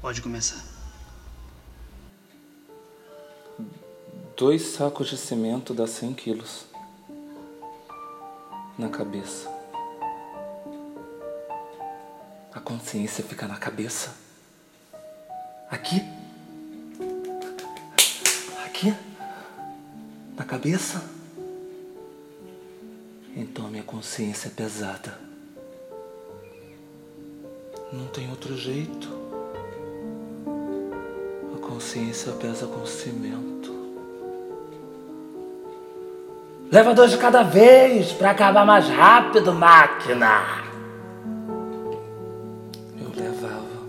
Pode começar. Dois sacos de cimento dá 100 quilos. Na cabeça. A consciência fica na cabeça. Aqui. Aqui. Na cabeça. Então a minha consciência é pesada. Não tem outro jeito. Consciência pesa com cimento. Leva dois de cada vez para acabar mais rápido, máquina. Eu levava.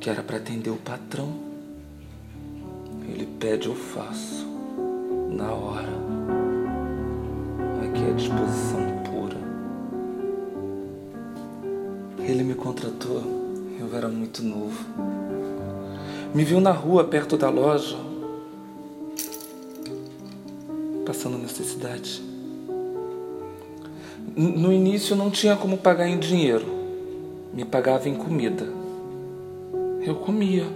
Que era para atender o patrão. Ele pede, eu faço. Na hora. Aqui é disposição pura. Ele me contratou. Eu era muito novo. Me viu na rua perto da loja passando necessidade. No início não tinha como pagar em dinheiro, me pagava em comida. Eu comia.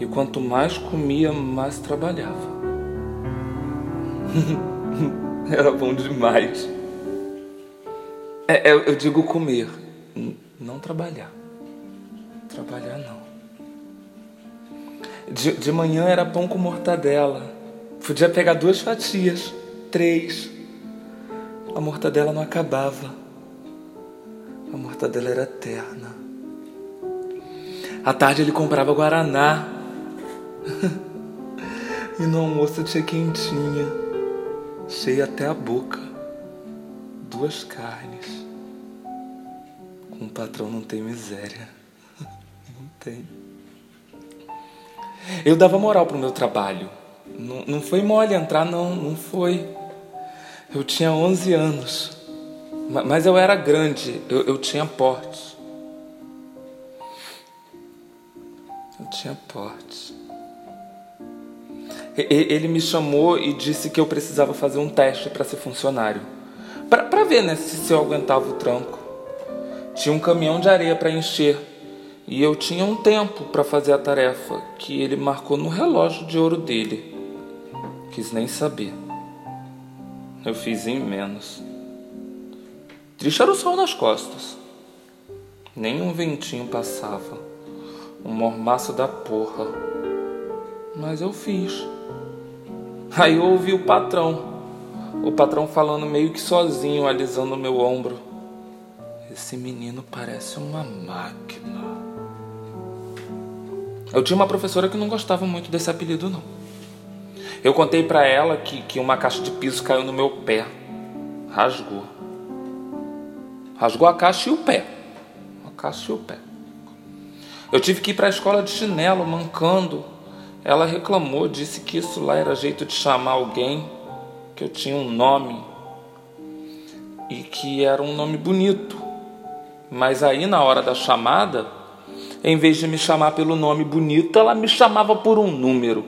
E quanto mais comia, mais trabalhava. Era bom demais. É, eu, eu digo comer, não trabalhar. Trabalhar não. De, de manhã era pão com mortadela. Podia pegar duas fatias, três. A mortadela não acabava. A mortadela era eterna. À tarde ele comprava guaraná. e no almoço tinha quentinha, cheia até a boca. Duas carnes. Com o patrão não tem miséria. Não tem. Eu dava moral pro meu trabalho. Não, não foi mole entrar, não, não foi. Eu tinha 11 anos, mas eu era grande, eu, eu tinha porte. Eu tinha porte. Ele me chamou e disse que eu precisava fazer um teste para ser funcionário. Para ver né, se, se eu aguentava o tranco. Tinha um caminhão de areia para encher. E eu tinha um tempo para fazer a tarefa que ele marcou no relógio de ouro dele. Quis nem saber. Eu fiz em menos. Triste era o sol nas costas. Nem um ventinho passava. Um mormaço da porra. Mas eu fiz. Aí eu ouvi o patrão. O patrão falando meio que sozinho, alisando meu ombro. Esse menino parece uma máquina. Eu tinha uma professora que não gostava muito desse apelido, não. Eu contei para ela que, que uma caixa de piso caiu no meu pé. Rasgou. Rasgou a caixa e o pé. A caixa e o pé. Eu tive que ir para a escola de chinelo, mancando. Ela reclamou, disse que isso lá era jeito de chamar alguém, que eu tinha um nome e que era um nome bonito. Mas aí, na hora da chamada, em vez de me chamar pelo nome bonito, ela me chamava por um número.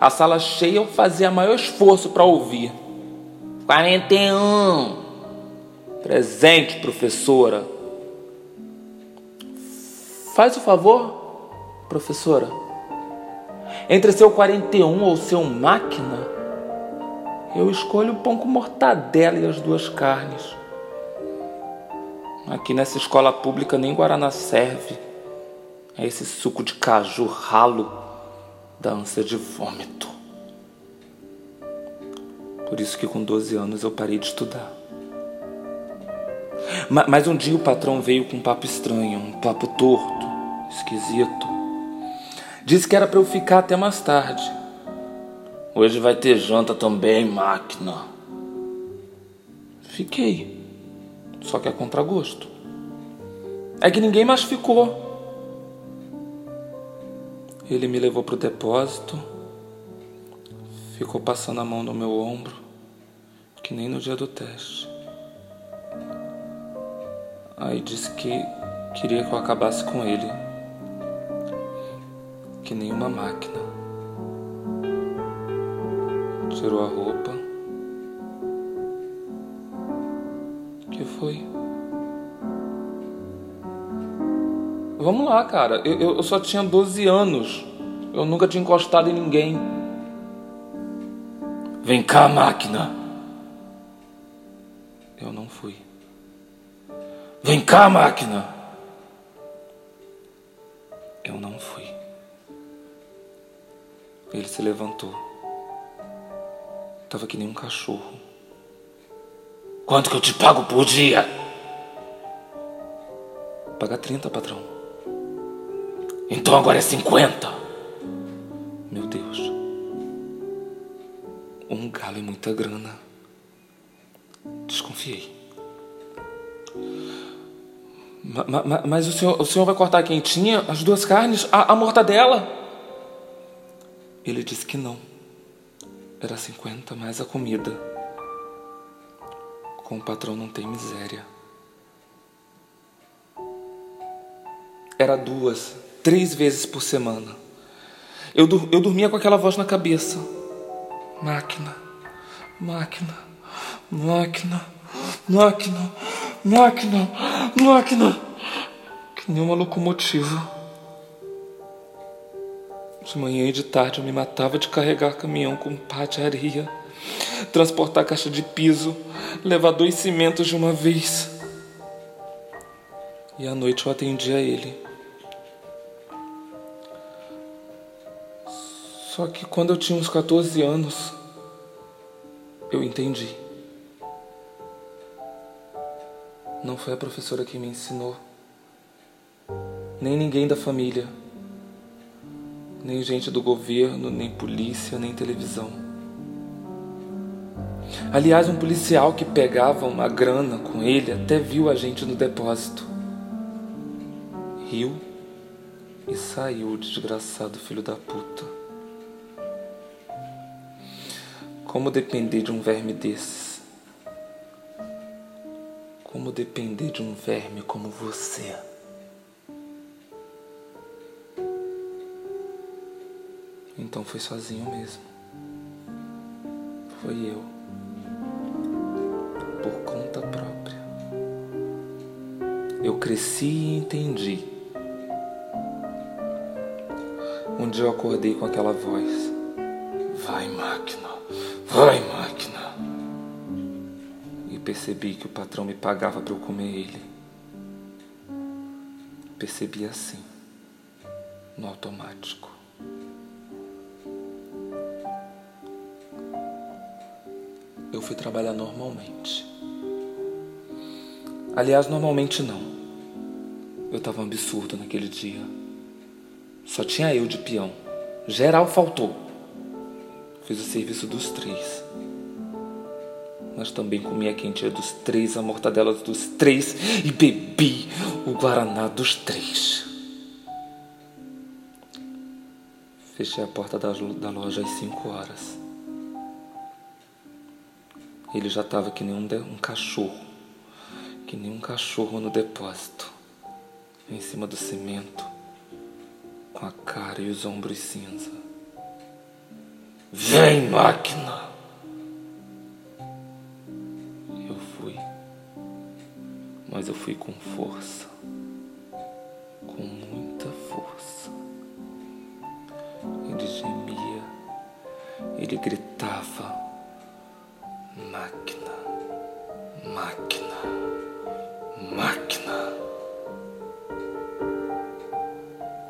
A sala cheia eu fazia maior esforço para ouvir. 41. Presente, professora. Faz o favor, professora. Entre seu 41 ou seu máquina, eu escolho o pão com mortadela e as duas carnes. Aqui nessa escola pública nem Guaraná serve. É esse suco de caju ralo da ânsia de vômito. Por isso que com 12 anos eu parei de estudar. Mas um dia o patrão veio com um papo estranho, um papo torto, esquisito. Disse que era para eu ficar até mais tarde. Hoje vai ter janta também, máquina. Fiquei. Só que é contragosto. É que ninguém mais ficou. Ele me levou para o depósito, ficou passando a mão no meu ombro, que nem no dia do teste. Aí disse que queria que eu acabasse com ele, que nem uma máquina. Tirou a roupa. Que foi? Vamos lá, cara. Eu, eu só tinha 12 anos. Eu nunca tinha encostado em ninguém. Vem cá, máquina. Eu não fui. Vem cá, máquina. Eu não fui. Ele se levantou. Tava que nem um cachorro. Quanto que eu te pago por dia? Paga 30, patrão. Então agora é 50. Meu Deus. Um galo é muita grana. Desconfiei. Ma- ma- ma- Mas o senhor, o senhor vai cortar quentinha as duas carnes, a, a mortadela? Ele disse que não. Era 50 mais a comida. Com o patrão não tem miséria. Era duas, três vezes por semana. Eu, eu dormia com aquela voz na cabeça. Máquina, máquina, máquina, máquina, máquina, máquina. Que nem uma locomotiva. De manhã e de tarde eu me matava de carregar caminhão com pá transportar caixa de piso, levar dois cimentos de uma vez. E à noite eu atendia ele. Só que quando eu tinha uns 14 anos, eu entendi. Não foi a professora que me ensinou, nem ninguém da família, nem gente do governo, nem polícia, nem televisão. Aliás, um policial que pegava uma grana com ele até viu a gente no depósito. Riu e saiu, desgraçado filho da puta. Como depender de um verme desses? Como depender de um verme como você? Então foi sozinho mesmo. Foi eu. Por conta própria. Eu cresci e entendi. Um dia eu acordei com aquela voz. Vai, máquina. E percebi que o patrão me pagava para eu comer ele. Percebi assim, no automático. Eu fui trabalhar normalmente. Aliás, normalmente não. Eu tava um absurdo naquele dia. Só tinha eu de peão. Geral faltou. Fiz o serviço dos três. Mas também comi a quentinha dos três, a mortadela dos três e bebi o guaraná dos três. Fechei a porta da, da loja às cinco horas. Ele já estava que nem um, de- um cachorro, que nem um cachorro no depósito, em cima do cimento, com a cara e os ombros cinza. Vem, máquina. Eu fui, mas eu fui com força, com muita força. Ele gemia, ele gritava. Máquina, máquina, máquina.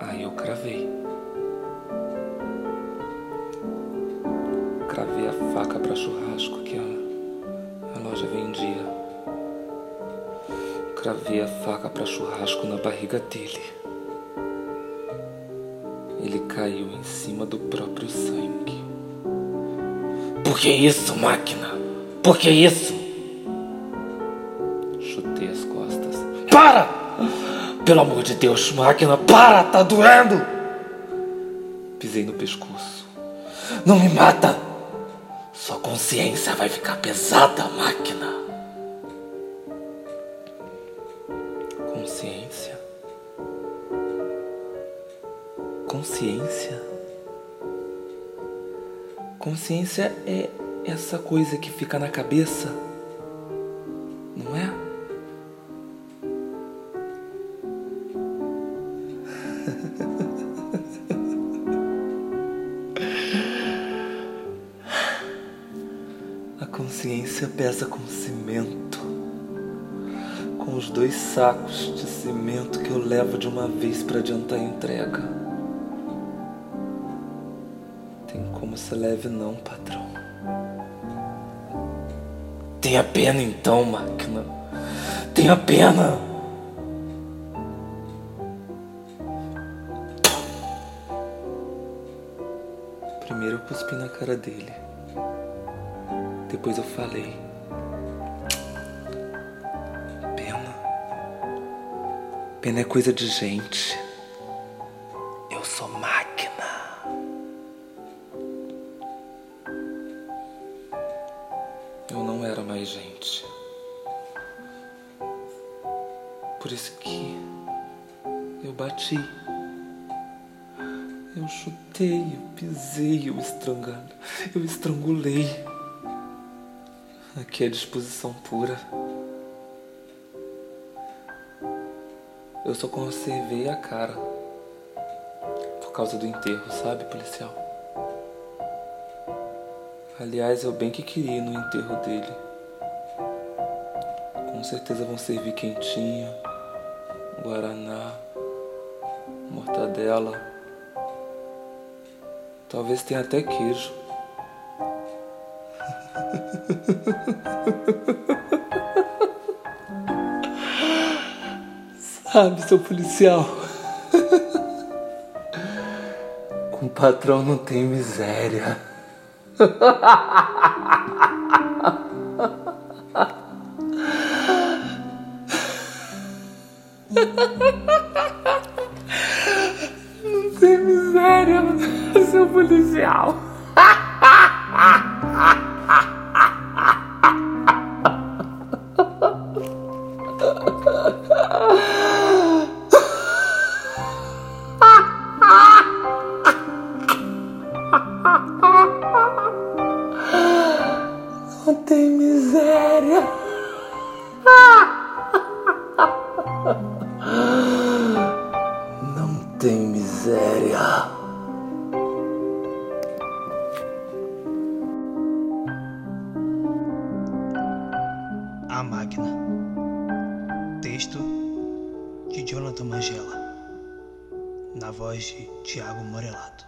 Aí eu cravei. Faca para churrasco que a, a loja vendia. Cravei a faca para churrasco na barriga dele. Ele caiu em cima do próprio sangue. Por que isso, máquina? Por que isso? Chutei as costas. Para! Pelo amor de Deus, máquina, para! Tá doendo! Pisei no pescoço. Não me mata! Consciência vai ficar pesada, máquina. Consciência. Consciência. Consciência é essa coisa que fica na cabeça, consciência pesa como cimento. Com os dois sacos de cimento que eu levo de uma vez para adiantar a entrega. Tem como ser leve não, patrão. Tenha pena então, máquina. Tenha pena. Primeiro eu cuspi na cara dele. Depois eu falei. Pena. Pena é coisa de gente. Eu sou máquina. Eu não era mais gente. Por isso que eu bati. Eu chutei, eu pisei, eu estrangado, eu estrangulei. Aqui é disposição pura. Eu só conservei a cara. Por causa do enterro, sabe, policial? Aliás, eu bem que queria ir no enterro dele. Com certeza vão servir quentinha, guaraná, mortadela. Talvez tenha até queijo. Sabe, seu policial? Com patrão não tem miséria. Não tem miséria, seu policial. Texto de Jonathan Mangela. Na voz de Tiago Morelato.